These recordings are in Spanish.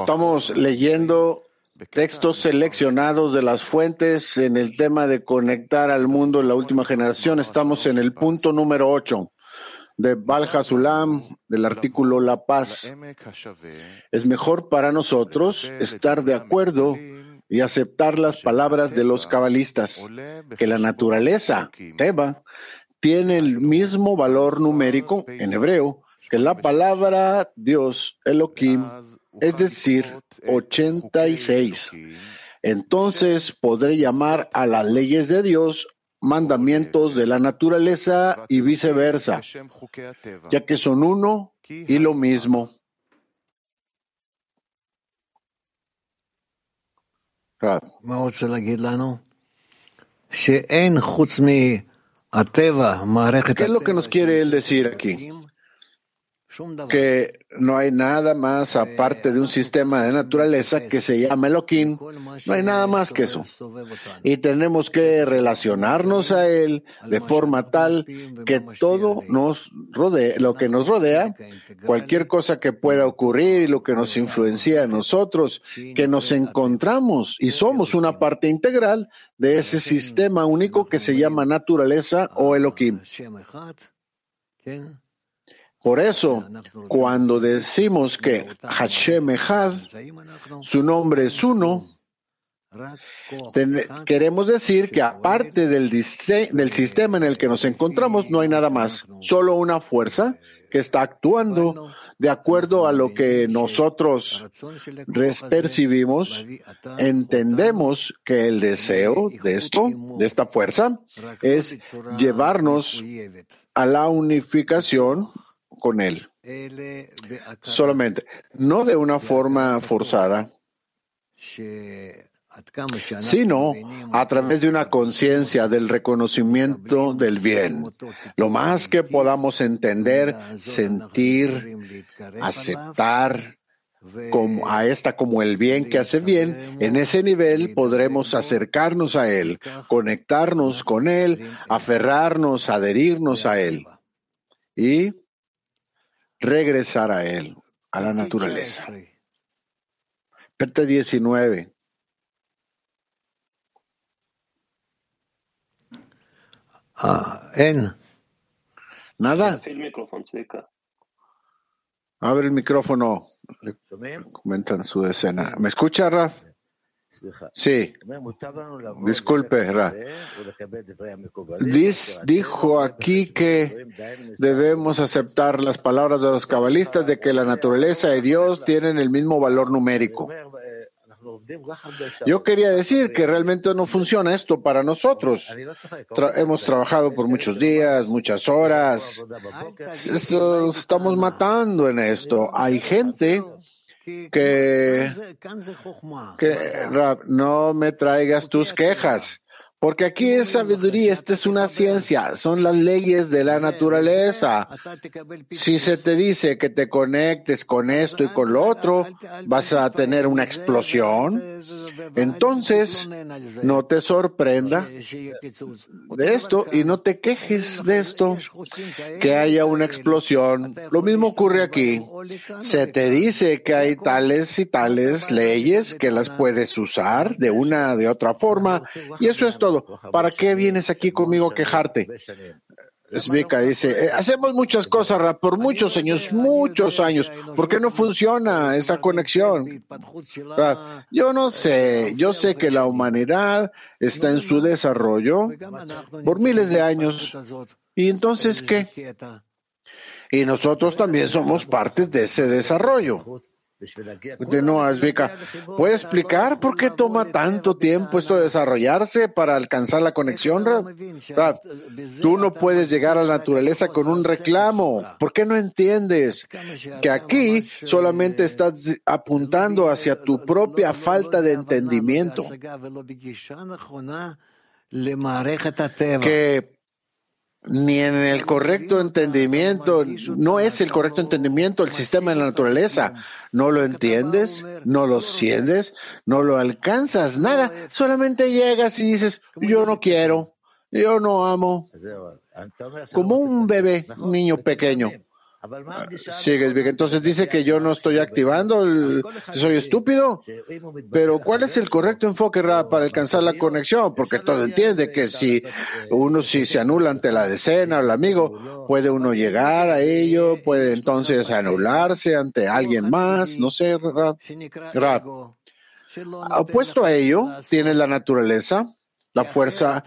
Estamos leyendo textos seleccionados de las fuentes en el tema de conectar al mundo en la última generación. Estamos en el punto número 8 de Balja Sulam, del artículo La Paz. Es mejor para nosotros estar de acuerdo y aceptar las palabras de los cabalistas, que la naturaleza, Teba, tiene el mismo valor numérico en hebreo que la palabra Dios, Elohim, es decir, 86. Entonces podré llamar a las leyes de Dios mandamientos de la naturaleza y viceversa, ya que son uno y lo mismo. ¿Qué es lo que nos quiere él decir aquí? Que no hay nada más aparte de un sistema de naturaleza que se llama Elohim, no hay nada más que eso. Y tenemos que relacionarnos a él de forma tal que todo nos rodea, lo que nos rodea, cualquier cosa que pueda ocurrir y lo que nos influencia en nosotros, que nos encontramos y somos una parte integral de ese sistema único que se llama naturaleza o Elohim. Por eso, cuando decimos que Hashem Echad, su nombre es uno, queremos decir que aparte del, del sistema en el que nos encontramos, no hay nada más, solo una fuerza que está actuando de acuerdo a lo que nosotros percibimos, entendemos que el deseo de esto, de esta fuerza, es llevarnos a la unificación con él. Solamente, no de una forma forzada, sino a través de una conciencia del reconocimiento del bien. Lo más que podamos entender, sentir, aceptar como a esta como el bien que hace bien, en ese nivel podremos acercarnos a Él, conectarnos con Él, aferrarnos, adherirnos a Él. Y regresar a Él, a la naturaleza. Perte 19. Ah, en. Nada. Abre el micrófono. Comentan su escena. ¿Me escucha, Raf? Sí, disculpe, Ra. dijo aquí que debemos aceptar las palabras de los cabalistas de que la naturaleza y Dios tienen el mismo valor numérico. Yo quería decir que realmente no funciona esto para nosotros. hemos trabajado por muchos días, muchas horas. estamos matando en esto. Hay gente que, no me traigas tus quejas. Porque aquí es sabiduría, esta es una ciencia, son las leyes de la naturaleza. Si se te dice que te conectes con esto y con lo otro, vas a tener una explosión. Entonces, no te sorprenda de esto y no te quejes de esto, que haya una explosión. Lo mismo ocurre aquí. Se te dice que hay tales y tales leyes que las puedes usar de una de otra forma y eso es todo ¿Para qué vienes aquí conmigo a quejarte? Svika dice, eh, hacemos muchas cosas por muchos años, muchos años. ¿Por qué no funciona esa conexión? Yo no sé, yo sé que la humanidad está en su desarrollo por miles de años. ¿Y entonces qué? Y nosotros también somos parte de ese desarrollo. No, Vika. ¿Puede explicar por qué toma tanto tiempo esto de desarrollarse para alcanzar la conexión? Tú no puedes llegar a la naturaleza con un reclamo. ¿Por qué no entiendes que aquí solamente estás apuntando hacia tu propia falta de entendimiento? Que ni en el correcto entendimiento, no es el correcto entendimiento el sistema de la naturaleza. No lo entiendes, no lo sientes, no lo alcanzas, nada. Solamente llegas y dices, yo no quiero, yo no amo. Como un bebé, un niño pequeño. Sigues bien. Entonces dice que yo no estoy activando, el, soy estúpido. Pero ¿cuál es el correcto enfoque para alcanzar la conexión? Porque todo entiende que si uno si se anula ante la decena o el amigo, puede uno llegar a ello, puede entonces anularse ante alguien más, no sé, Rab. Opuesto a ello, tiene la naturaleza, la fuerza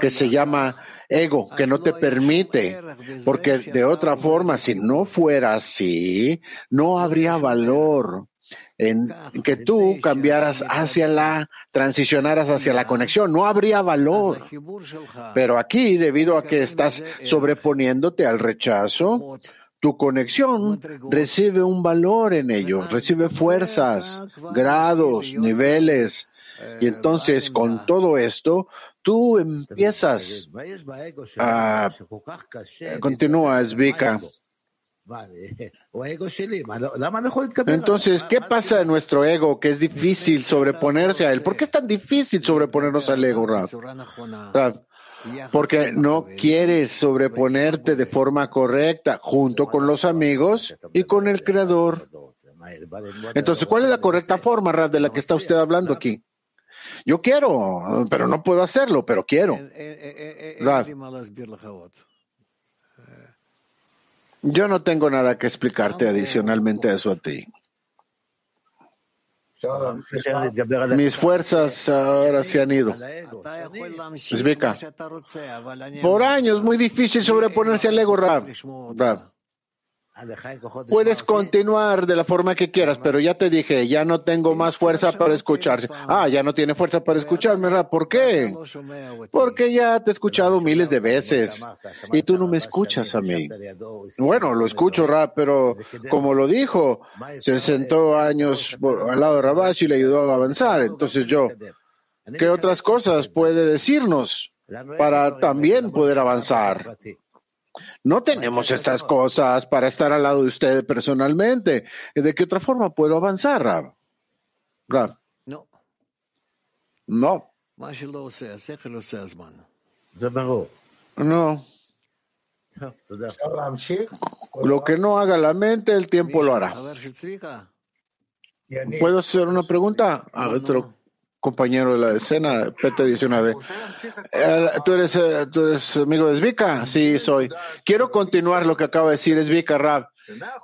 que se llama ego, que no te permite, porque de otra forma, si no fuera así, no habría valor en que tú cambiaras hacia la, transicionaras hacia la conexión, no habría valor. Pero aquí, debido a que estás sobreponiéndote al rechazo, tu conexión recibe un valor en ello, recibe fuerzas, grados, niveles. Y entonces, con todo esto, tú empiezas a... Continúa, Zvika. Entonces, ¿qué pasa en nuestro ego que es difícil sobreponerse a él? ¿Por qué es tan difícil sobreponernos al ego, Rav? Porque no quieres sobreponerte de forma correcta junto con los amigos y con el Creador. Entonces, ¿cuál es la correcta forma, Rav, de la que está usted hablando aquí? Yo quiero, pero no puedo hacerlo, pero quiero. Rav. Yo no tengo nada que explicarte adicionalmente a eso a ti. Mis fuerzas ahora se han ido. Por años, muy difícil sobreponerse al ego, Rab. Puedes continuar de la forma que quieras, pero ya te dije, ya no tengo más fuerza para escuchar. Ah, ya no tiene fuerza para escucharme, Rab. ¿Por qué? Porque ya te he escuchado miles de veces y tú no me escuchas a mí. Bueno, lo escucho, Rab, pero como lo dijo, se sentó años al lado de Rabash y le ayudó a avanzar. Entonces yo, ¿qué otras cosas puede decirnos para también poder avanzar? No tenemos estas cosas para estar al lado de usted personalmente. ¿De qué otra forma puedo avanzar, Rab? Rab. No. No. No. Lo que no haga la mente, el tiempo lo hará. ¿Puedo hacer una pregunta? A otro compañero de la escena, PT19. Eh, ¿Tú eres, eh, ¿Tú eres amigo de Zvika? Sí, soy. Quiero continuar lo que acaba de decir Zvika Rab,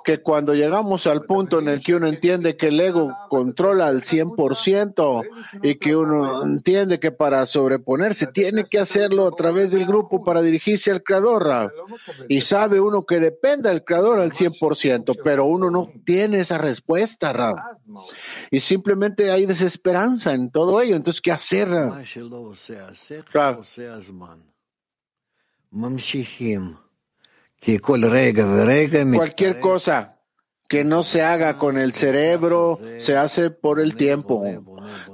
que cuando llegamos al punto en el que uno entiende que el ego controla al 100% y que uno entiende que para sobreponerse tiene que hacerlo a través del grupo para dirigirse al creador, Rab. Y sabe uno que depende del creador al 100%, pero uno no tiene esa respuesta, Rab. Y simplemente hay desesperanza en todo ello. Entonces, ¿qué hacer? Rab? Cualquier cosa que no se haga con el cerebro se hace por el tiempo.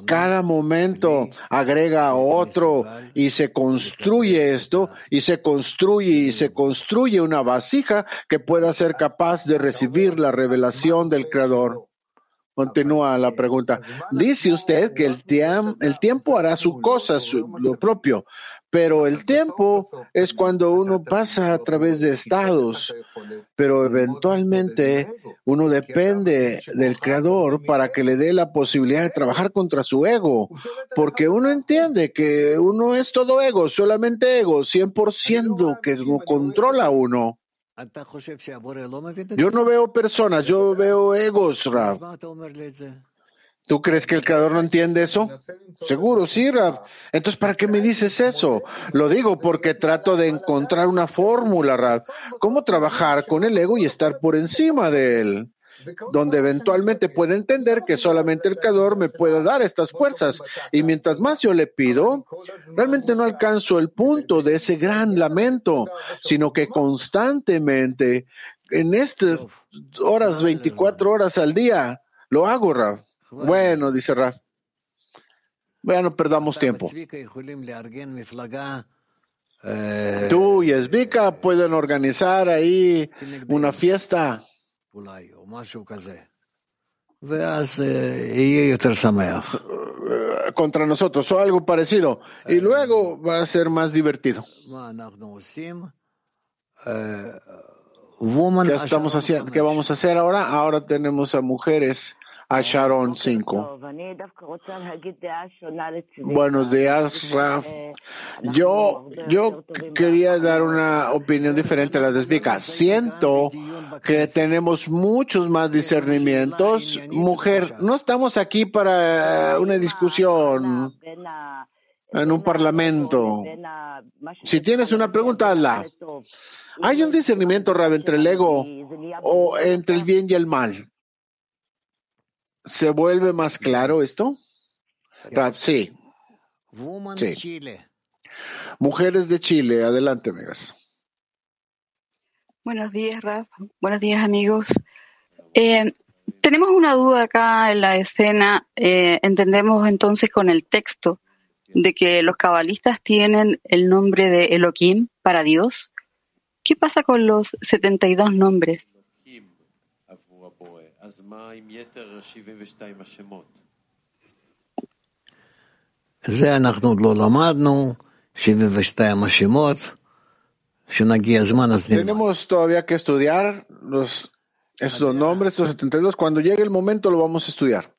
Cada momento agrega otro y se construye esto y se construye y se construye una vasija que pueda ser capaz de recibir la revelación del Creador. Continúa la pregunta. Dice usted que el, el tiempo hará su cosa, lo propio, pero el tiempo es cuando uno pasa a través de estados, pero eventualmente uno depende del creador para que le dé la posibilidad de trabajar contra su ego, porque uno entiende que uno es todo ego, solamente ego, 100% que controla uno. Yo no veo personas, yo veo egos, Rab. ¿Tú crees que el creador no entiende eso? Seguro, sí, Rab. Entonces, ¿para qué me dices eso? Lo digo porque trato de encontrar una fórmula, Rab. ¿Cómo trabajar con el ego y estar por encima de él? Donde eventualmente puede entender que solamente el creador me puede dar estas fuerzas. Y mientras más yo le pido, realmente no alcanzo el punto de ese gran lamento, sino que constantemente, en estas horas, 24 horas al día, lo hago, Raf. Bueno, dice Raf. Bueno, perdamos tiempo. Tú y Esvika pueden organizar ahí una fiesta contra nosotros o algo parecido y luego va a ser más divertido. woman ¿Qué, estamos haciendo? ¿Qué vamos a hacer ahora? Ahora tenemos a mujeres, a Sharon 5. Buenos días, Raf. Yo, yo quería dar una opinión diferente a la de. Siento que tenemos muchos más discernimientos. Mujer, no estamos aquí para una discusión en un parlamento. Si tienes una pregunta, hazla. ¿Hay un discernimiento, Rab, entre el ego o entre el bien y el mal? ¿Se vuelve más claro esto? Rab, sí. Sí. Mujeres de Chile, adelante, amigas. Buenos días, Rab. Buenos días, amigos. Eh, tenemos una duda acá en la escena. Eh, entendemos entonces con el texto de que los cabalistas tienen el nombre de Elohim para Dios. ¿Qué pasa con los 72 nombres? Tenemos todavía que estudiar los, estos nombres, estos 72. Cuando llegue el momento lo vamos a estudiar.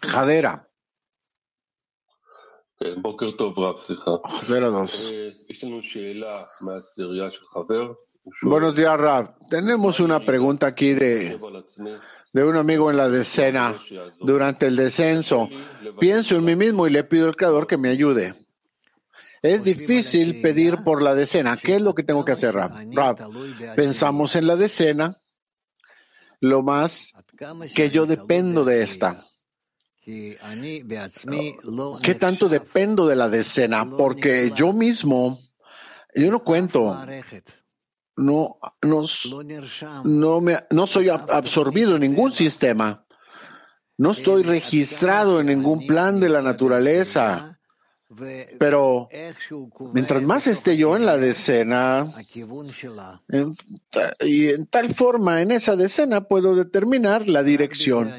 Jadera. Buenos días, Rav. Tenemos una pregunta aquí de, un amigo en la decena. Durante el descenso, pienso en mí mismo y le pido al Creador que me ayude. Es difícil pedir por la decena. ¿Qué es lo que tengo que hacer? Rav, pensamos en la decena, lo más que yo dependo de esta. ¿Qué tanto dependo de la decena? Porque yo mismo, yo no cuento, no, no, no, me, no soy absorbido en ningún sistema, no estoy registrado en ningún plan de la naturaleza. Pero mientras más esté yo en la decena, y en tal forma en esa decena puedo determinar la dirección.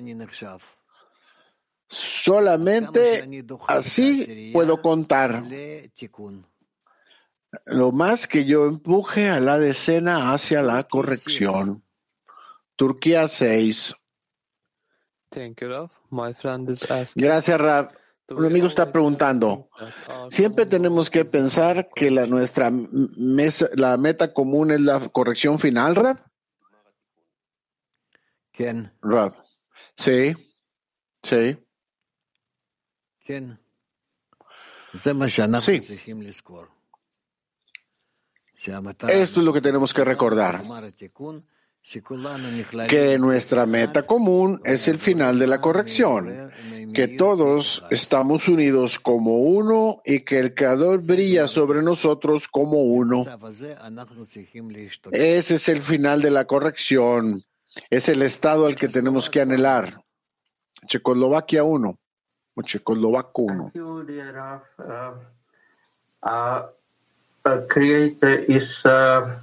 Solamente así puedo contar. Lo más que yo empuje a la decena hacia la corrección. Turquía 6. Gracias, Rab. Un amigo está preguntando. Siempre tenemos que pensar que la, nuestra la meta común es la corrección final, Rab. ¿Quién? Rab. Sí. Sí. Sí. Esto es lo que tenemos que recordar, que nuestra meta común es el final de la corrección, que todos estamos unidos como uno y que el Creador brilla sobre nosotros como uno. Ese es el final de la corrección, es el estado al que tenemos que anhelar. Checoslovaquia 1. Checoslovaco 1. Uh, uh, creator is uh,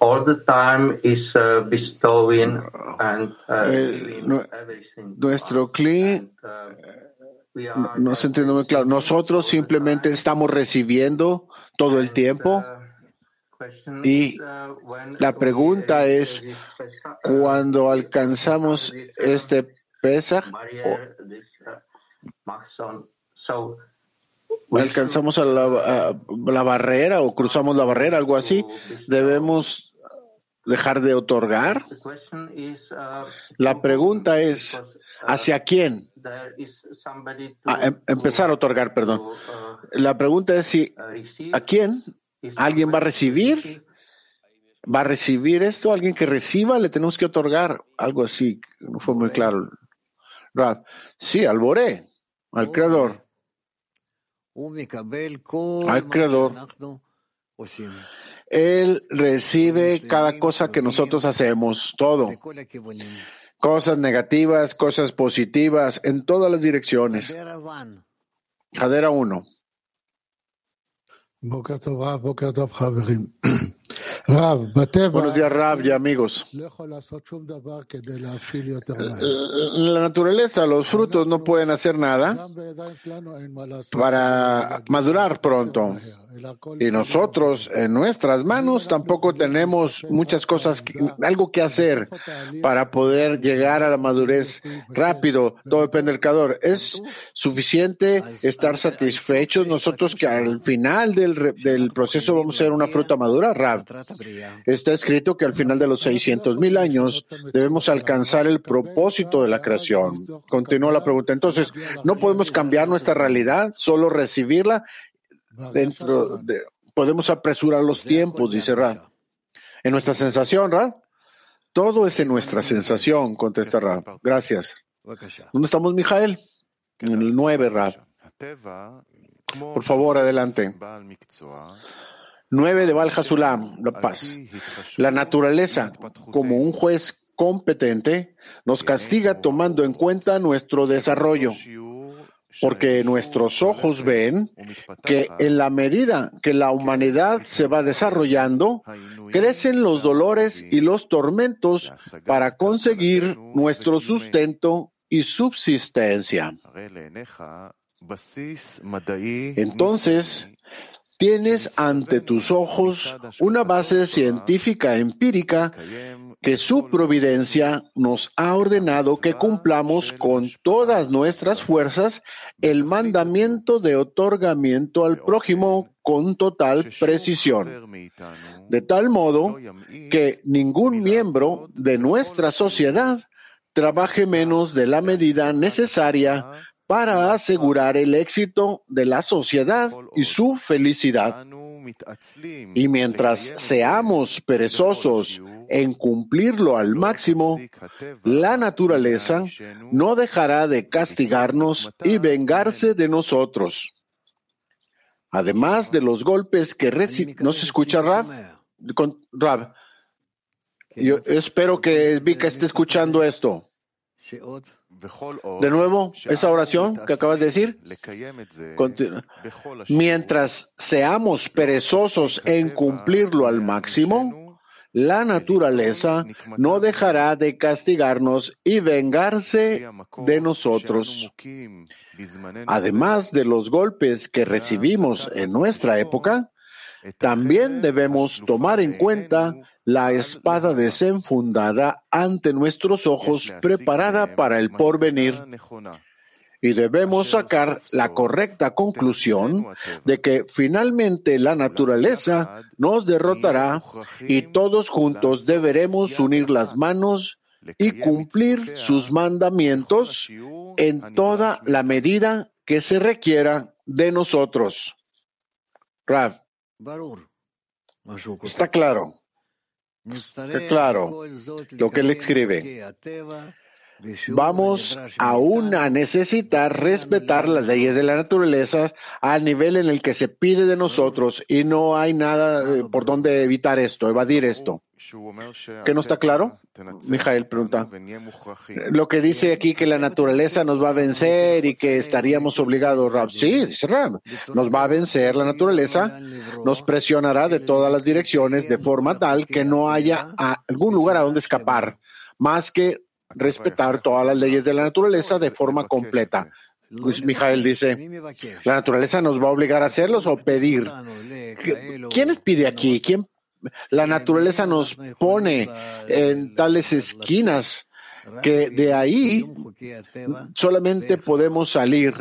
all the time is uh, bestowing and uh, eh, no, nuestro cli no se entiende muy claro. Nosotros simplemente estamos recibiendo todo el tiempo. Y la pregunta es, cuando alcanzamos este Pesach, alcanzamos a la, barrera o cruzamos la barrera, algo así, debemos dejar de otorgar. La pregunta es, ¿hacia quién? Em, empezar a otorgar, perdón. La pregunta es si, ¿a quién? ¿Alguien va a recibir? ¿Va a recibir esto? ¿Alguien que reciba? Le tenemos que otorgar algo así. No fue muy claro. Sí, al Boré al Creador. Al Creador. Él recibe cada cosa que nosotros hacemos, todo. Cosas negativas, cosas positivas, en todas las direcciones. Jadera 1. Buenos días, Rab y amigos. La naturaleza, los frutos no pueden hacer nada para madurar pronto. Y nosotros en nuestras manos tampoco tenemos muchas cosas, algo que hacer para poder llegar a la madurez rápido. Todo depende del creador. Es suficiente estar satisfechos nosotros que al final del, del proceso vamos a ser una fruta madura. Rab. Está escrito que al final de los 600 mil años debemos alcanzar el propósito de la creación. Continúa la pregunta. Entonces, no podemos cambiar nuestra realidad, solo recibirla dentro de, podemos apresurar los tiempos, dice Ra. En nuestra sensación, Ra. Todo es en nuestra sensación, contesta Ra. Gracias. ¿Dónde estamos, Mijael? En el 9, Ra. Por favor, adelante. 9 de Valhasulam, La Paz. La naturaleza, como un juez competente, nos castiga tomando en cuenta nuestro desarrollo porque nuestros ojos ven que en la medida que la humanidad se va desarrollando, crecen los dolores y los tormentos para conseguir nuestro sustento y subsistencia. Entonces, tienes ante tus ojos una base científica empírica que su providencia nos ha ordenado que cumplamos con todas nuestras fuerzas el mandamiento de otorgamiento al prójimo con total precisión, de tal modo que ningún miembro de nuestra sociedad trabaje menos de la medida necesaria para asegurar el éxito de la sociedad y su felicidad. Y mientras seamos perezosos en cumplirlo al máximo, la naturaleza no dejará de castigarnos y vengarse de nosotros. Además de los golpes que recibimos, ¿no se escucha Rab? Con Rab. Yo espero que Vika esté escuchando esto. De nuevo, esa oración que acabas de decir. Mientras seamos perezosos en cumplirlo al máximo, la naturaleza no dejará de castigarnos y vengarse de nosotros. Además de los golpes que recibimos en nuestra época, también debemos tomar en cuenta la espada desenfundada ante nuestros ojos preparada para el porvenir. Y debemos sacar la correcta conclusión de que finalmente la naturaleza nos derrotará y todos juntos deberemos unir las manos y cumplir sus mandamientos en toda la medida que se requiera de nosotros. Rav. Está claro. Claro, lo que él escribe. Vamos aún a necesitar respetar las leyes de la naturaleza al nivel en el que se pide de nosotros y no hay nada eh, por donde evitar esto, evadir esto. ¿Qué no está claro? Mijael pregunta. Lo que dice aquí que la naturaleza nos va a vencer y que estaríamos obligados, Rab. Sí, dice Rab. Nos va a vencer la naturaleza, nos presionará de todas las direcciones de forma tal que no haya algún lugar a donde escapar, más que respetar todas las leyes de la naturaleza de forma completa. Pues Mijael dice, ¿la naturaleza nos va a obligar a hacerlos o pedir? ¿Quién pide aquí? ¿Quién? La naturaleza nos pone en tales esquinas que de ahí solamente podemos salir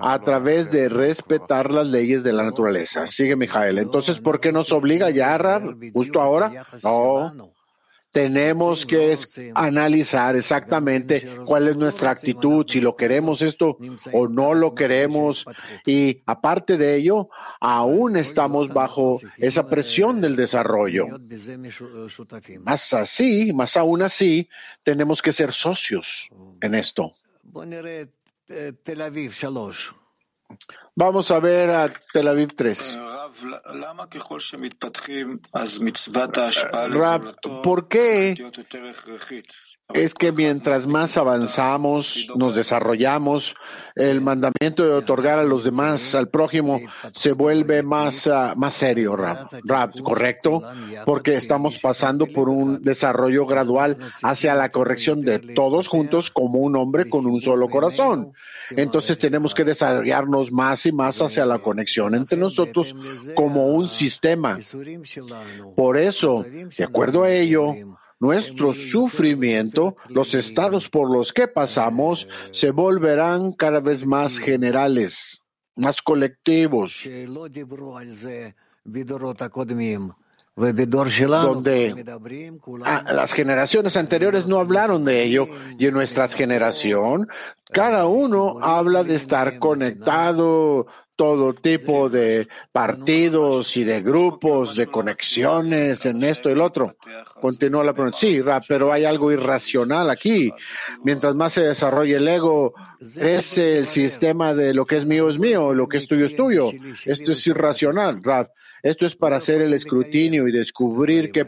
a través de respetar las leyes de la naturaleza. Sigue Mijael. Entonces, ¿por qué nos obliga ya, justo ahora? No. Tenemos que analizar exactamente cuál es nuestra actitud, si lo queremos esto o no lo queremos. Y aparte de ello, aún estamos bajo esa presión del desarrollo. Más así, más aún así, tenemos que ser socios en esto. Vamos a ver a Tel Aviv 3. Rab, ¿por qué es que mientras más avanzamos, nos desarrollamos, el mandamiento de otorgar a los demás, al prójimo, se vuelve más, ah, más serio, Rab, ¿correcto? Porque estamos pasando por un desarrollo gradual hacia la corrección de todos juntos como un hombre con un solo corazón. Entonces tenemos que desarrollarnos más y más hacia la conexión entre nosotros como un sistema. Por eso, de acuerdo a ello, nuestro sufrimiento, los estados por los que pasamos, se volverán cada vez más generales, más colectivos donde las generaciones anteriores no hablaron de ello y en nuestra generación cada uno habla de estar conectado, todo tipo de partidos y de grupos, de conexiones en esto y el otro. Continúa la pregunta. Sí, pero hay algo irracional aquí. Mientras más se desarrolla el ego, es el sistema de lo que es mío es mío, lo que es tuyo es tuyo. Esto es irracional, Raf. Esto es para hacer el escrutinio y descubrir que,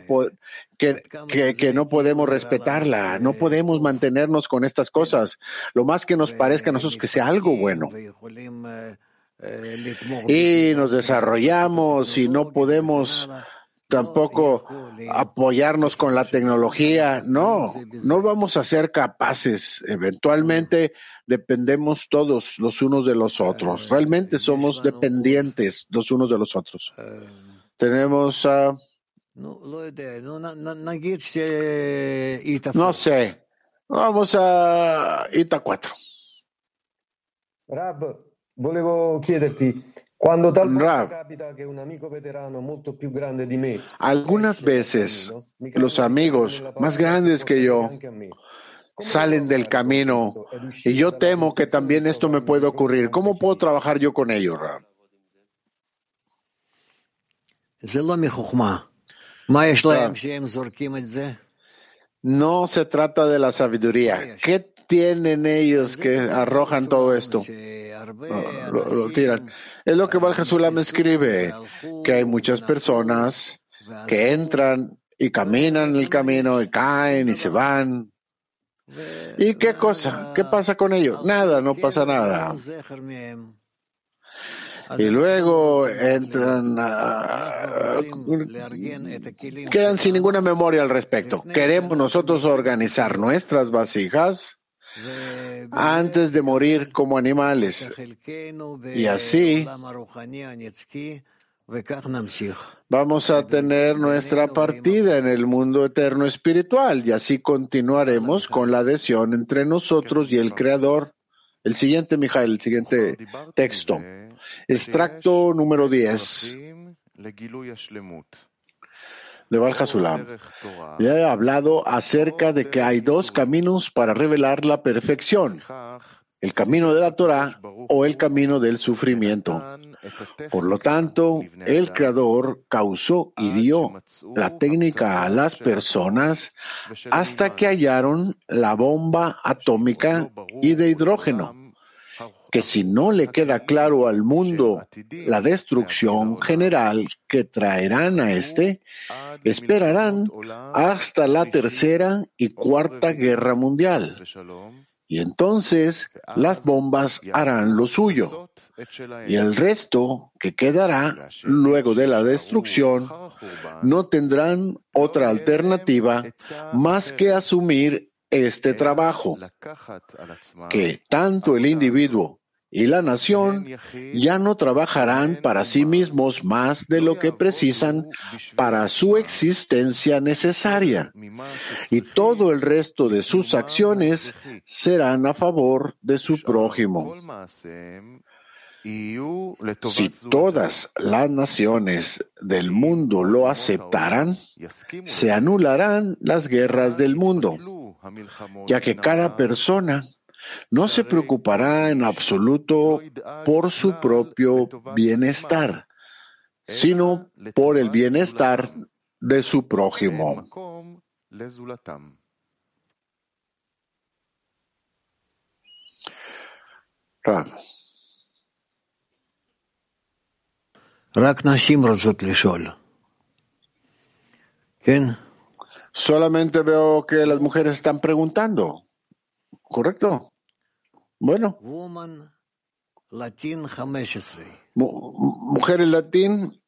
que, que, no podemos respetarla, no podemos mantenernos con estas cosas. Lo más que nos parezca a nosotros que sea algo bueno. y nos desarrollamos y no podemos tampoco apoyarnos con la tecnología. No, no vamos a ser capaces. Eventualmente dependemos todos los unos de los otros. Realmente somos dependientes los unos de los otros. Tenemos a... no sé. Vamos a ITA 4. Volevo chiederti, di me, algunas veces los amigos más grandes que yo salen del camino y yo temo que también esto me puede ocurrir. ¿Cómo puedo trabajar yo con ellos, Rab? No se trata de la sabiduría. ¿Qué tienen ellos que arrojan todo esto? Lo, tiran. Es lo que me escribe, que hay muchas personas que entran y caminan el camino y caen y se van. ¿Y qué cosa? ¿Qué pasa con ellos? Nada, no pasa nada. Y luego entran, quedan sin ninguna memoria al respecto. Queremos nosotros organizar nuestras vasijas antes de morir como animales. Y así vamos a tener nuestra partida en el mundo eterno espiritual y así continuaremos con la adhesión entre nosotros y el Creador. El siguiente, Mijael, el siguiente texto. Extracto número 10 de Valhasulam. Ya he hablado acerca de que hay dos caminos para revelar la perfección, el camino de la Torah o el camino del sufrimiento. Por lo tanto, el Creador causó y dio la técnica a las personas hasta que hallaron la bomba atómica y de hidrógeno que si no le queda claro al mundo la destrucción general que traerán a este, esperarán hasta la tercera y cuarta guerra mundial. Y entonces las bombas harán lo suyo. Y el resto que quedará luego de la destrucción no tendrán otra alternativa más que asumir este trabajo, que tanto el individuo y la nación ya no trabajarán para sí mismos más de lo que precisan para su existencia necesaria, y todo el resto de sus acciones serán a favor de su prójimo. Si todas las naciones del mundo lo aceptaran, se anularán las guerras del mundo, ya que cada persona no se preocupará en absoluto por su propio bienestar, sino por el bienestar de su prójimo. Solamente veo que las mujeres están preguntando. ¿Correcto? Bueno. mujeres latín.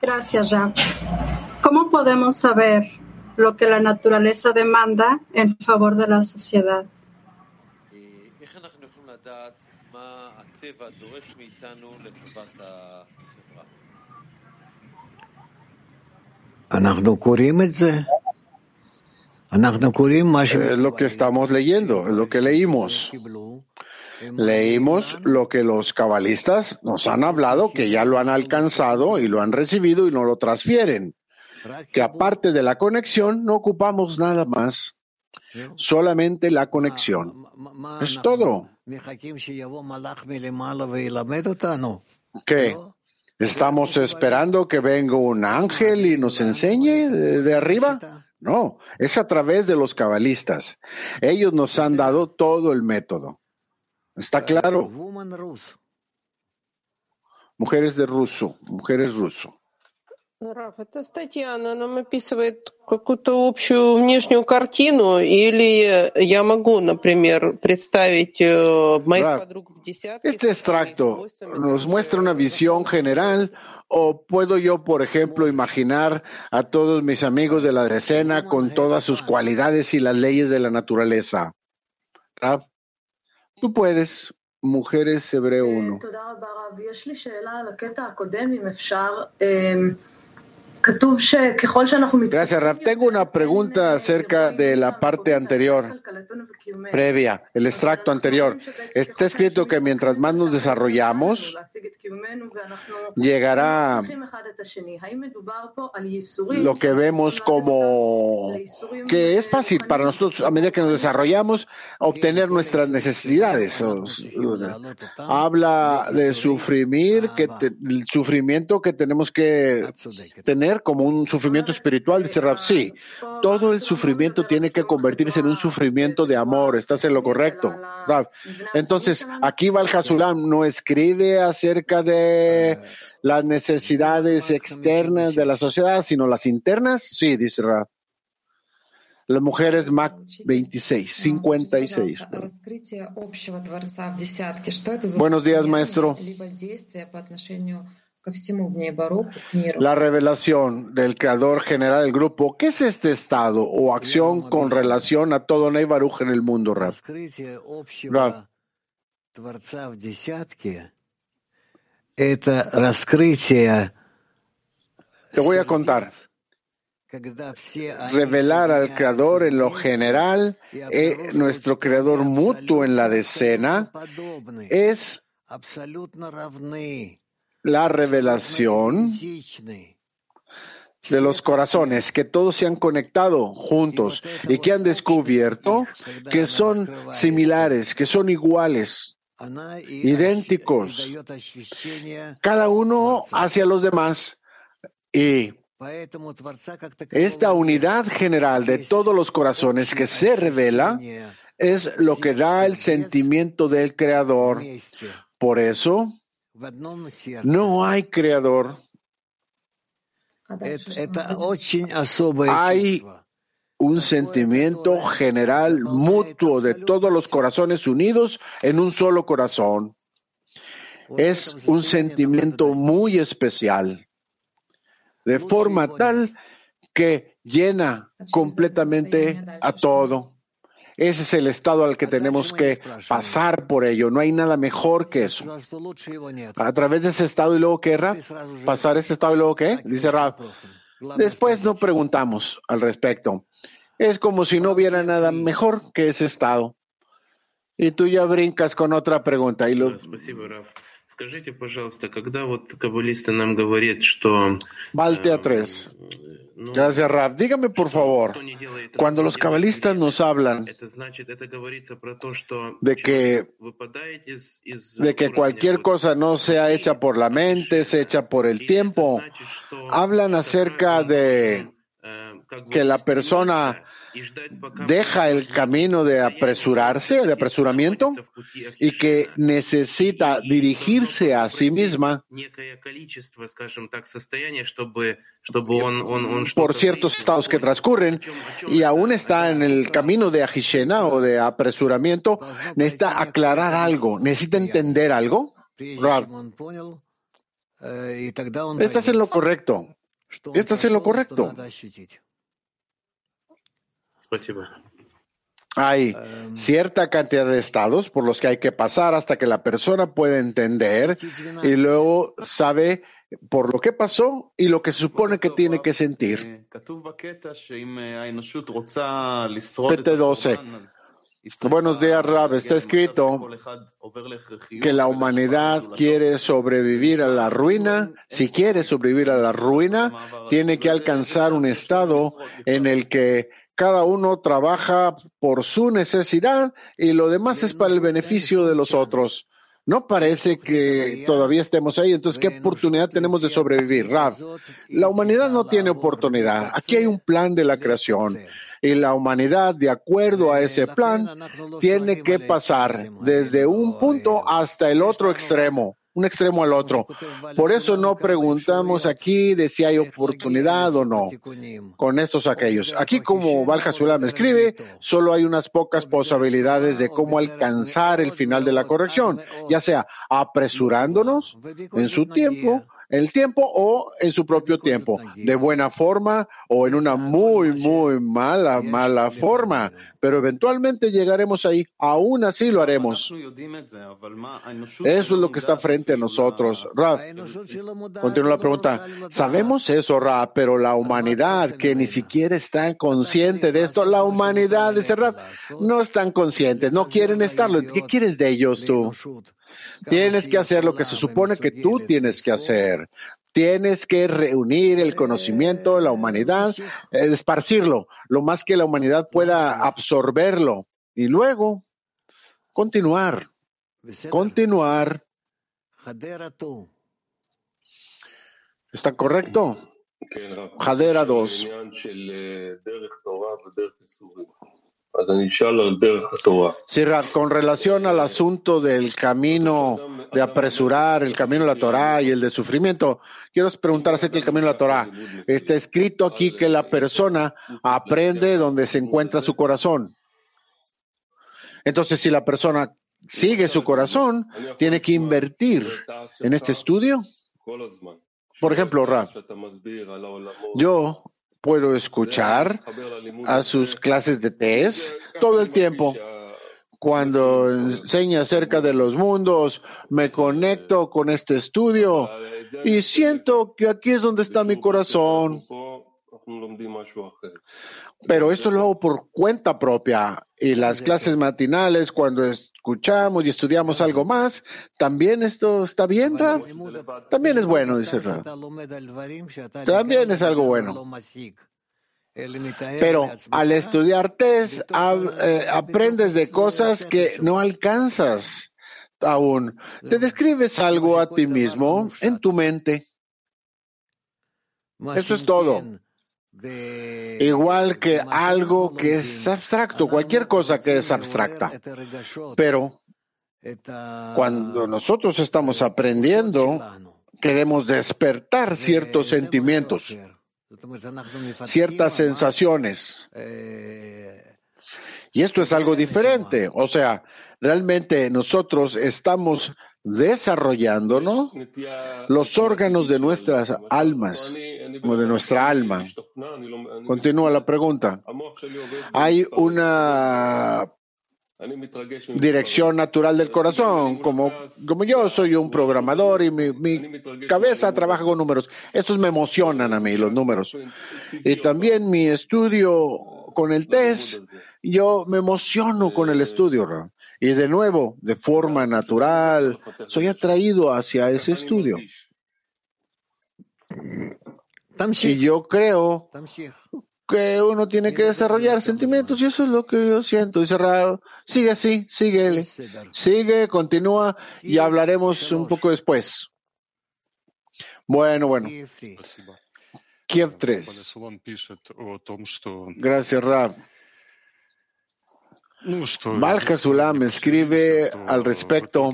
Gracias, Rab. ¿Cómo podemos saber lo que la naturaleza demanda en favor de la sociedad? Es lo que estamos leyendo, es lo que leímos. Leímos lo que los cabalistas nos han hablado, que ya lo han alcanzado y lo han recibido y no lo transfieren. Que aparte de la conexión no ocupamos nada más, solamente la conexión. Es todo. ¿Qué? ¿Estamos esperando que venga un ángel y nos enseñe de, arriba? No, es a través de los cabalistas. Ellos nos han dado todo el método. ¿Está claro? Mujeres de ruso, mujeres ruso. Раф, эта статья, она нам описывает какую-то общую внешнюю картину, или я могу, например, представить моих Raf, подруг в десятке. Este extracto nos muestra una visión general o puedo yo, por ejemplo, imaginar a todos mis amigos de la decena con todas sus cualidades y las leyes de la naturaleza. Raf, tú puedes, Mujeres Hebreo 1. Gracias, Raf. Tengo una pregunta acerca de la parte anterior, previa, el extracto anterior. Está escrito que mientras más nos desarrollamos, llegará lo que vemos como que es fácil para nosotros, a medida que nos desarrollamos, obtener nuestras necesidades. Habla de sufrir, que te- el sufrimiento que tenemos que tener como un sufrimiento espiritual, dice Rapsi. Todo el sufrimiento tiene que convertirse en un sufrimiento de amor. Estás en lo correcto, Rab. Entonces, aquí Val Hasulam no escribe acerca de las necesidades externas de la sociedad, sino las internas. Sí, dice Rab. Las mujeres Mac 26, 56. Buenos días, maestro. La revelación del creador general del grupo, ¿qué es este estado o acción con relación a todo Ney en el mundo, Rab? Te voy a contar. Revelar al Creador en lo general, eh, nuestro Creador mutuo en la decena, es la revelación de los corazones, que todos se han conectado juntos y que han descubierto que son similares, que son iguales, idénticos, cada uno hacia los demás. Y esta unidad general de todos los corazones que se revela es lo que da el sentimiento del Creador. Por eso, no hay creador. Hay un sentimiento general mutuo de todos los corazones unidos en un solo corazón. Es un sentimiento muy especial, de forma tal que llena completamente a todo. Ese es el estado al que tenemos que pasar por ello. No hay nada mejor que eso. A través de ese estado y luego qué, Rab? Pasar ese estado y luego qué? Dice Rab. Después no preguntamos al respecto. Es como si no hubiera nada mejor que ese estado. Y tú ya brincas con otra pregunta. Y lo, Да, Спасибо, Раф. Скажите, пожалуйста, когда вот каббалисты нам говорят, что... Valtea э, 3. ну, Gracias, Rab. Dígame, por что favor, кто не делает cuando это, los не делает cabalistas nos это, hablan это значит, это говорится про то, что de que, человек выпадает из, из de que уровня cualquier вот cosa no sea hecha por la mente, sea hecha por el И это tiempo, значит, что hablan как acerca раз он de должен, э, как бы que la стремиться persona y ждать, пока deja el camino de apresurarse, de apresuramiento, y que necesita dirigirse a sí misma por ciertos estados que transcurren, y aún está en el camino de ajishena o de apresuramiento, necesita aclarar algo, necesita entender algo. Rab, estás en lo correcto. Estás en lo correcto. Hay cierta cantidad de estados por los que hay que pasar hasta que la persona puede entender y luego sabe por lo que pasó y lo que se supone que tiene que sentir. PT12. Buenos días, Rab. Está escrito que la humanidad quiere sobrevivir a la ruina. Si quiere sobrevivir a la ruina, tiene que alcanzar un estado en el que cada uno trabaja por su necesidad y lo demás es para el beneficio de los otros. No parece que todavía estemos ahí, entonces ¿qué oportunidad tenemos de sobrevivir? Rav, la humanidad no tiene oportunidad. Aquí hay un plan de la creación y la humanidad, de acuerdo a ese plan, tiene que pasar desde un punto hasta el otro extremo un extremo al otro. Por eso no preguntamos aquí de si hay oportunidad o no con estos aquellos. Aquí como Valja me escribe, solo hay unas pocas posibilidades de cómo alcanzar el final de la corrección, ya sea apresurándonos en su tiempo el tiempo o en su propio tiempo, de buena forma o en una muy, muy mala, mala forma. Pero eventualmente llegaremos ahí. Aún así lo haremos. Eso es lo que está frente a nosotros. Rab, continúa la pregunta. Sabemos eso, Rab, pero la humanidad que ni siquiera está consciente de esto, la humanidad, ese Rab, no están conscientes, no quieren estarlo. ¿Qué quieres de ellos tú? Tienes que hacer lo que se supone que tú tienes que hacer. Tienes que reunir el conocimiento de la humanidad, eh, esparcirlo, lo más que la humanidad pueda absorberlo. Y luego, continuar. Continuar. ¿Está correcto? Jadera 2. Sí, con relación al asunto del camino de apresurar, el camino de la Torah y el de sufrimiento, quiero preguntar acerca del camino de la Torah. Está escrito aquí que la persona aprende donde se encuentra su corazón. Entonces, si la persona sigue su corazón, tiene que invertir en este estudio. Por ejemplo, Ra, yo puedo escuchar a sus clases de test todo el tiempo. Cuando enseña acerca de los mundos, me conecto con este estudio y siento que aquí es donde está mi corazón. Pero esto lo hago por cuenta propia. Y las clases matinales, cuando escuchamos y estudiamos algo más, también esto está bien, Rab. También es bueno, dice Rab. También es algo bueno. Pero al estudiar test, eh, aprendes de cosas que no alcanzas aún. Te describes algo a ti mismo en tu mente. Eso es todo. Igual que algo que es abstracto, cualquier cosa que es abstracta. Pero cuando nosotros estamos aprendiendo, queremos despertar ciertos sentimientos, ciertas sensaciones. Y esto es algo diferente. O sea, realmente nosotros estamos desarrollándonos los órganos de nuestras almas o de nuestra alma. Continúa la pregunta. Hay una dirección natural del corazón, como, como yo soy un programador y mi, mi, cabeza trabaja con números. Estos me emocionan a mí, los números. Y también mi estudio con el test, yo me emociono con el estudio. Y de nuevo, de forma natural, soy atraído hacia ese estudio. Y yo creo que uno tiene que desarrollar sentimientos y eso es lo que yo siento. Dice Rao, sigue así, sigue, sigue, continúa y hablaremos un poco después. Bueno, bueno. Kiev 3. Gracias, Rab. Balka Sulam escribe al respecto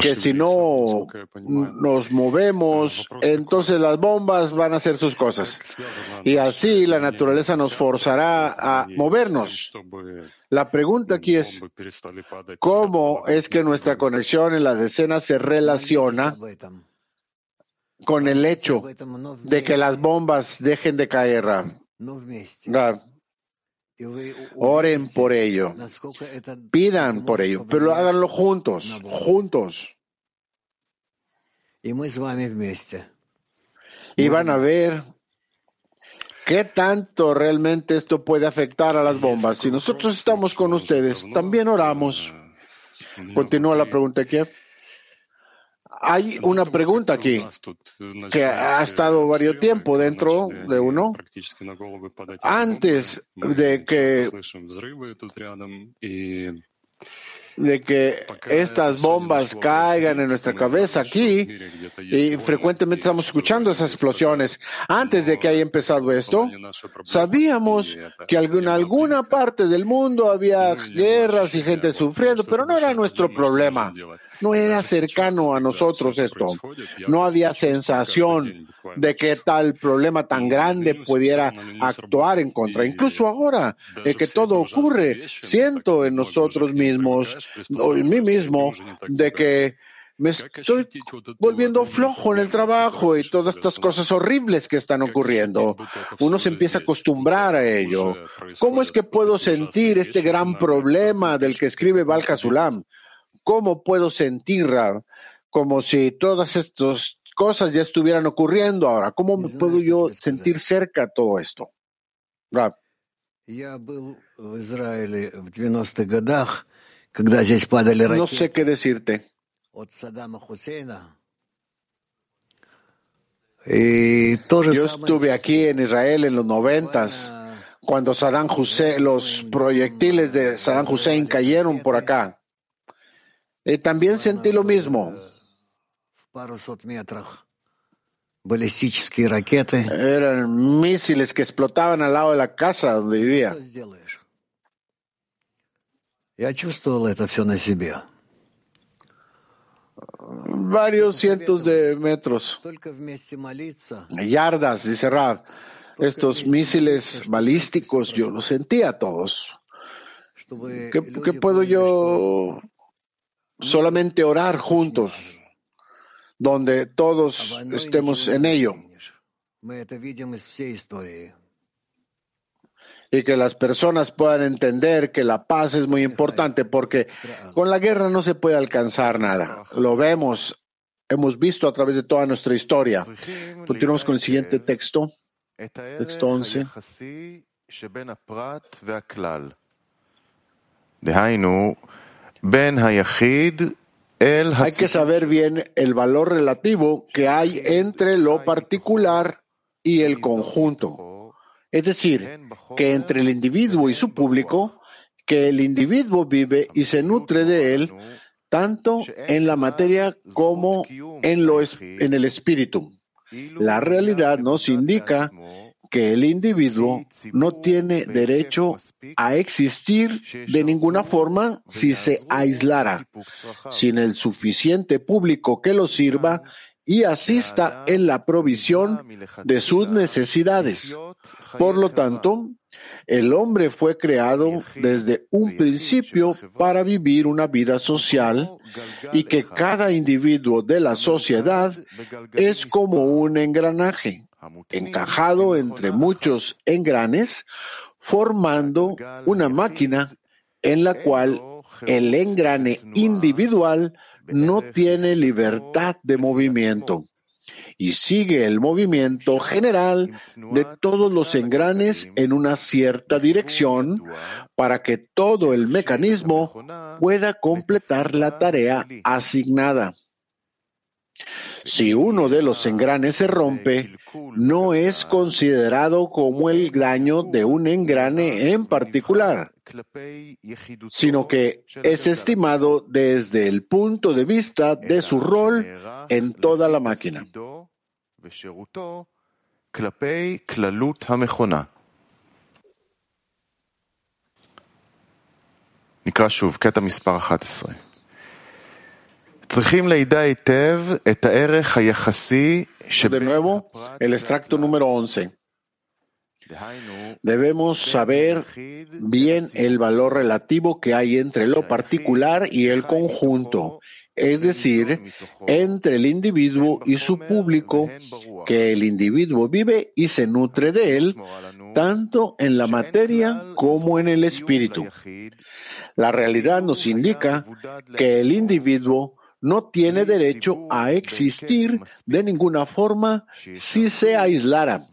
que si no nos movemos, entonces las bombas van a hacer sus cosas. Y así la naturaleza nos forzará a movernos. La pregunta aquí es, ¿cómo es que nuestra conexión en la decena se relaciona con el hecho de que las bombas dejen de caer? Oren por ello, pidan por ello, pero háganlo juntos, juntos. Y van a ver qué tanto realmente esto puede afectar a las bombas. Si nosotros estamos con ustedes, también oramos. Continúa la pregunta aquí. Hay una pregunta aquí que ha estado varios tiempo dentro de uno. Antes de que de que estas bombas caigan en nuestra cabeza aquí y frecuentemente estamos escuchando esas explosiones. Antes de que haya empezado esto, sabíamos que en alguna parte del mundo había guerras y gente sufriendo, pero no era nuestro problema. No era cercano a nosotros esto. No había sensación de que tal problema tan grande pudiera actuar en contra. Incluso ahora, de que todo ocurre, siento en nosotros mismos en mí mismo de que me estoy volviendo flojo en el trabajo y todas estas cosas horribles que están ocurriendo. Uno se empieza a acostumbrar a ello. ¿Cómo es que puedo sentir este gran problema del que escribe Val Sulam? ¿Cómo puedo sentir como si todas estas cosas ya estuvieran ocurriendo ahora? ¿Cómo me puedo yo sentir cerca todo esto? Rab. No sé qué decirte. Yo estuve aquí en Israel en los noventas, cuando Saddam Hussein, los proyectiles de Saddam Hussein cayeron por acá. Y también sentí lo mismo. Eran misiles que explotaban al lado de la casa donde vivía. Varios cientos de metros. Yardas, dice Rab. Estos misiles balísticos, yo los sentía todos. ¿Qué, ¿Qué, puedo yo solamente orar juntos, donde todos estemos en ello? Y que las personas puedan entender que la paz es muy importante porque con la guerra no se puede alcanzar nada. Lo vemos, hemos visto a través de toda nuestra historia. Continuamos con el siguiente texto, texto 11. Hay que saber bien el valor relativo que hay entre lo particular y el conjunto. Es decir, que entre el individuo y su público, que el individuo vive y se nutre de él, tanto en la materia como en, lo, en el espíritu. La realidad nos indica que el individuo no tiene derecho a existir de ninguna forma si se aislara, sin el suficiente público que lo sirva y asista en la provisión de sus necesidades. Por lo tanto, el hombre fue creado desde un principio para vivir una vida social y que cada individuo de la sociedad es como un engranaje, encajado entre muchos engranes, formando una máquina en la cual el engrane individual no tiene libertad de movimiento. Y sigue el movimiento general de todos los engranes en una cierta dirección para que todo el mecanismo pueda completar la tarea asignada. Si uno de los engranes se rompe, no es considerado como el daño de un engrane en particular, sino que es estimado desde el punto de vista de su rol en toda la máquina. De nuevo, el extracto número 11. Debemos saber bien el valor relativo que hay entre lo particular y el conjunto, es decir, entre el individuo y su público, que el individuo vive y se nutre de él, tanto en la materia como en el espíritu. La realidad nos indica que el individuo no tiene derecho a existir de ninguna forma si se aislara,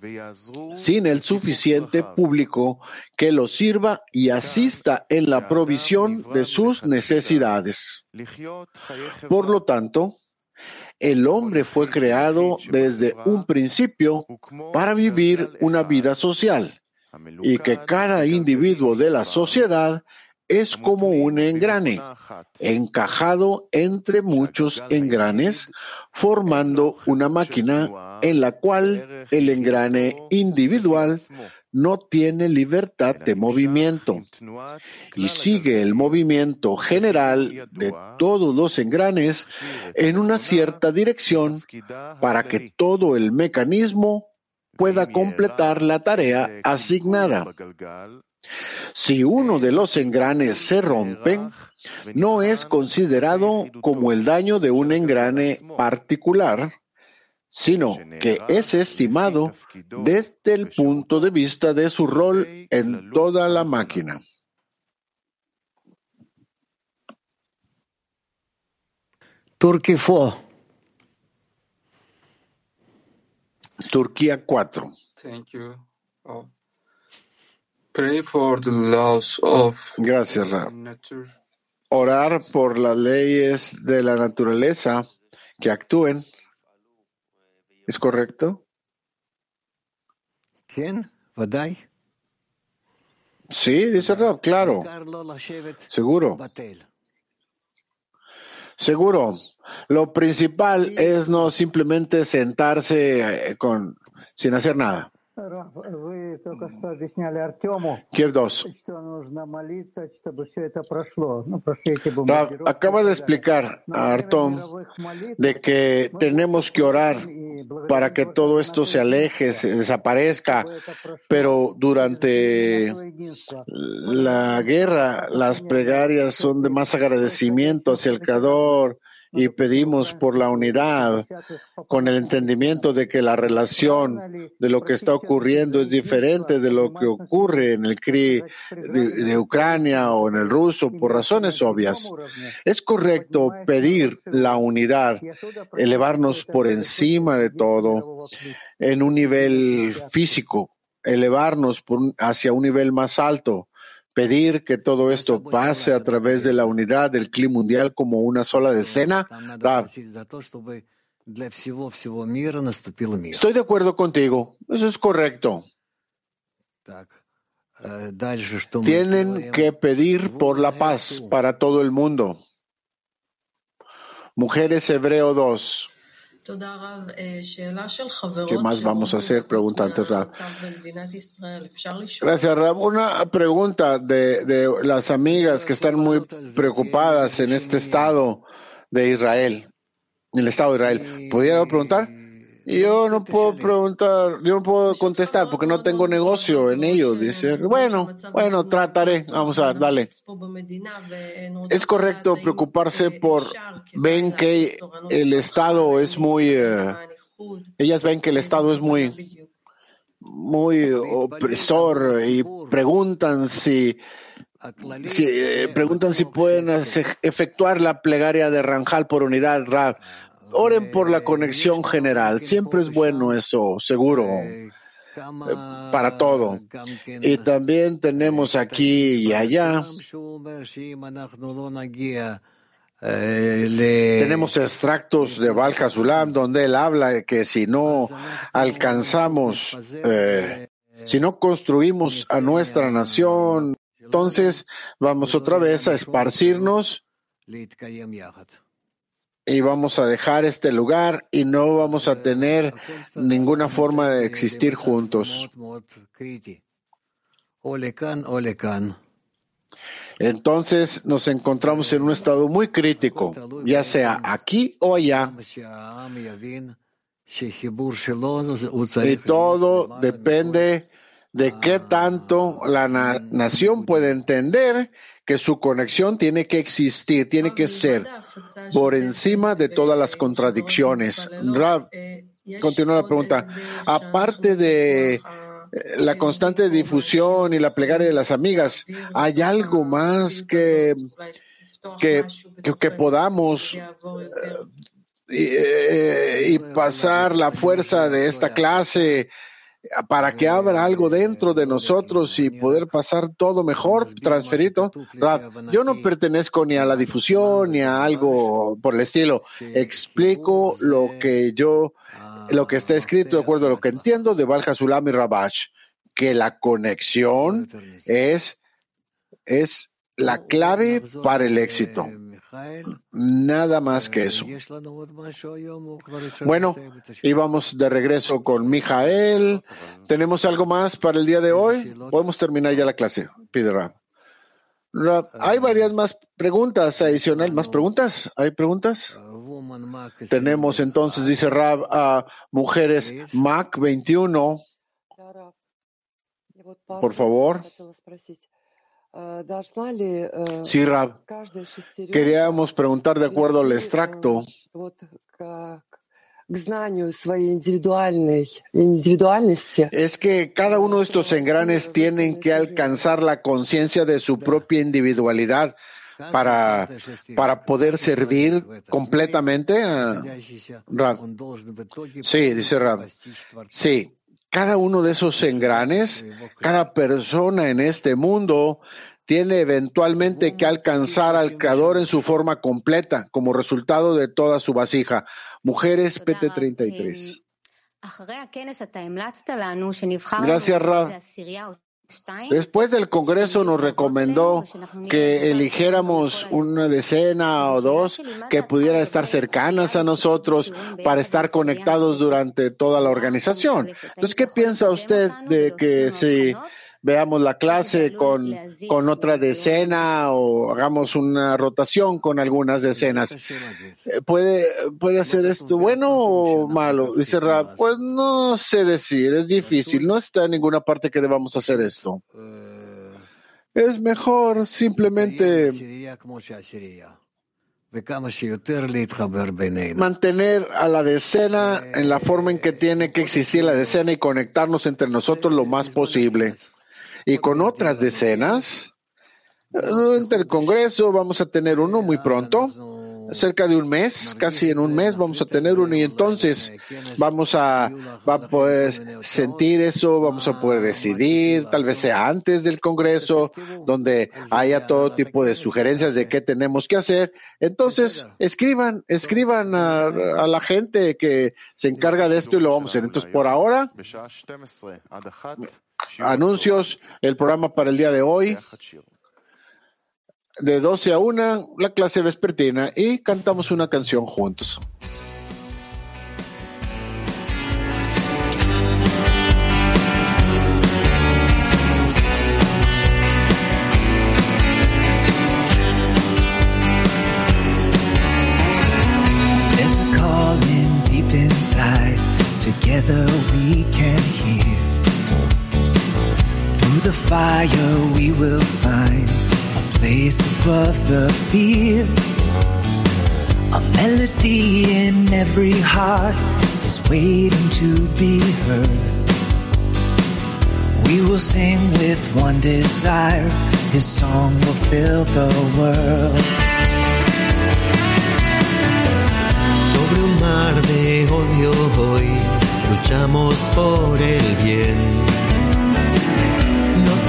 sin el suficiente público que lo sirva y asista en la provisión de sus necesidades. Por lo tanto, el hombre fue creado desde un principio para vivir una vida social y que cada individuo de la sociedad es como un engrane, encajado entre muchos engranes, formando una máquina en la cual el engrane individual no tiene libertad de movimiento. y sigue el movimiento general de todos los engranes en una cierta dirección para que todo el mecanismo pueda completar la tarea asignada. Si uno de los engranes se rompe, no es considerado como el daño de un engrane particular, sino que es estimado desde el punto de vista de su rol en toda la máquina. Turquía 4. Gracias, Ra. Orar por las leyes de la naturaleza que actúen. ¿Es correcto? Sí, dice Rab, claro. Seguro. Seguro. Lo principal es no simplemente sentarse con, sin hacer nada. Kiev 2. Acaba de explicar a Artom de que tenemos que orar para que todo esto se aleje, se desaparezca, pero durante la guerra las plegarias son de más agradecimiento hacia el Creador y pedimos por la unidad con el entendimiento de que la relación de lo que está ocurriendo es diferente de lo que ocurre en el CRI de, Ucrania o en el ruso por razones obvias. Es correcto pedir la unidad, elevarnos por encima de todo en un nivel físico, elevarnos hacia un nivel más alto pedir que todo esto pase a través de la unidad del clima mundial como una sola decena? Estoy de acuerdo contigo. Eso es correcto. Tienen que pedir por la paz para todo el mundo. Mujeres Hebreo 2. ¿Qué más vamos a hacer? Pregunta antes Gracias, Rab. Una pregunta de, de las amigas que están muy preocupadas en este estado de Israel, en el estado de Israel. ¿Pudiera preguntar? Yo no puedo preguntar, yo no puedo contestar porque no tengo negocio en ello. Dice, bueno, bueno, trataré. Vamos a ver, dale. Es correcto preocuparse por, ven que el Estado es muy, eh, ellas ven que el Estado es muy, muy opresor y preguntan si, si eh, preguntan si pueden efectuar la plegaria de Ranjal por unidad, Rab. Oren por la conexión general. Siempre es bueno eso, seguro, eh, para todo. Y también tenemos aquí y allá. Tenemos extractos de Val donde él habla que si no alcanzamos, eh, si no construimos a nuestra nación, entonces vamos otra vez a esparcirnos y vamos a dejar este lugar y no vamos a tener ninguna forma de existir juntos. Entonces nos encontramos en un estado muy crítico, ya sea aquí o allá. Y todo depende de qué tanto la nación puede entender que su conexión tiene que existir, tiene que ser por encima de todas las contradicciones. Rav, continúa la pregunta. Aparte de la constante difusión y la plegaria de las amigas. ¿Hay algo más que, que, que, que podamos eh, y, y pasar la fuerza de esta clase para que abra algo dentro de nosotros y poder pasar todo mejor, transferido. Yo no pertenezco ni a la difusión ni a algo por el estilo. Explico lo que yo, lo que está escrito de acuerdo a lo que entiendo de Valja Sulam y Rabash, que la conexión es, es la clave para el éxito. Nada más que eso. Bueno, y vamos de regreso con Mijael. ¿Tenemos algo más para el día de hoy? Podemos terminar ya la clase, pide Rab. hay varias más preguntas adicionales. ¿Más preguntas? ¿Hay preguntas? Tenemos entonces, dice Rab, a mujeres Mac 21. Por favor. Sí, Rab. Queríamos preguntar de acuerdo al extracto. Es que cada uno de estos engranes tienen que alcanzar la conciencia de su propia individualidad para, para poder servir completamente a Rab. Sí, dice Rab. Sí, cada uno de esos engranes, cada persona en este mundo tiene eventualmente que alcanzar al Creador en su forma completa como resultado de toda su vasija. Mujeres PT33. Gracias, Ra. Después del Congreso nos recomendó que eligiéramos una decena o dos que pudiera estar cercanas a nosotros para estar conectados durante toda la organización. Entonces, ¿qué piensa usted de que si veamos la clase con, con otra decena o hagamos una rotación con algunas decenas. Eh, ¿Puede, puede hacer esto bueno o malo? Dice Rab, pues no sé decir, es difícil, no está en ninguna parte que debamos hacer esto. Es mejor simplemente mantener a la decena en la forma en que tiene que existir la decena y conectarnos entre nosotros lo más posible y con otras decenas. Durante el Congreso vamos a tener uno muy pronto, cerca de un mes, casi en un mes vamos a tener uno y entonces vamos a, va a poder sentir eso, vamos a poder decidir, tal vez sea antes del Congreso, donde haya todo tipo de sugerencias de qué tenemos que hacer. Entonces, escriban, escriban a, a la gente que se encarga de esto y lo vamos a hacer. Entonces, por ahora, anuncios, el programa para el día de hoy. De 12 a 1, la clase vespertina y cantamos una canción juntos. Together we can hear. The fire we will find a place above the fear. A melody in every heart is waiting to be heard. We will sing with one desire, His song will fill the world. Sobre un mar de odio hoy luchamos por el bien.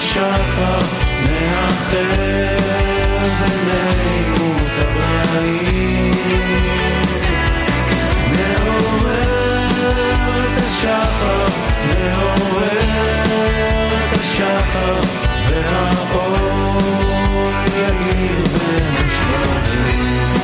השחר, מאחר בינינו את הרעים. מעורר את השחר, מעורר את השחר, והאור יאיר בין השברים.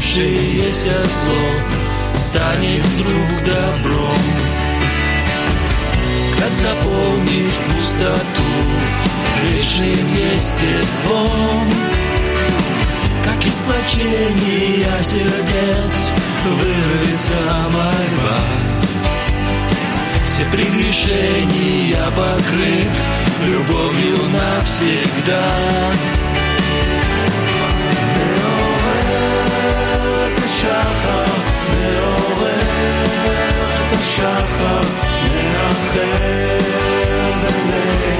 закрывшееся зло станет вдруг добром. Как заполнишь пустоту грешным естеством, как из плачения сердец вырвется мольба. Все прегрешения покрыв любовью навсегда. שחר מאחר ביניהם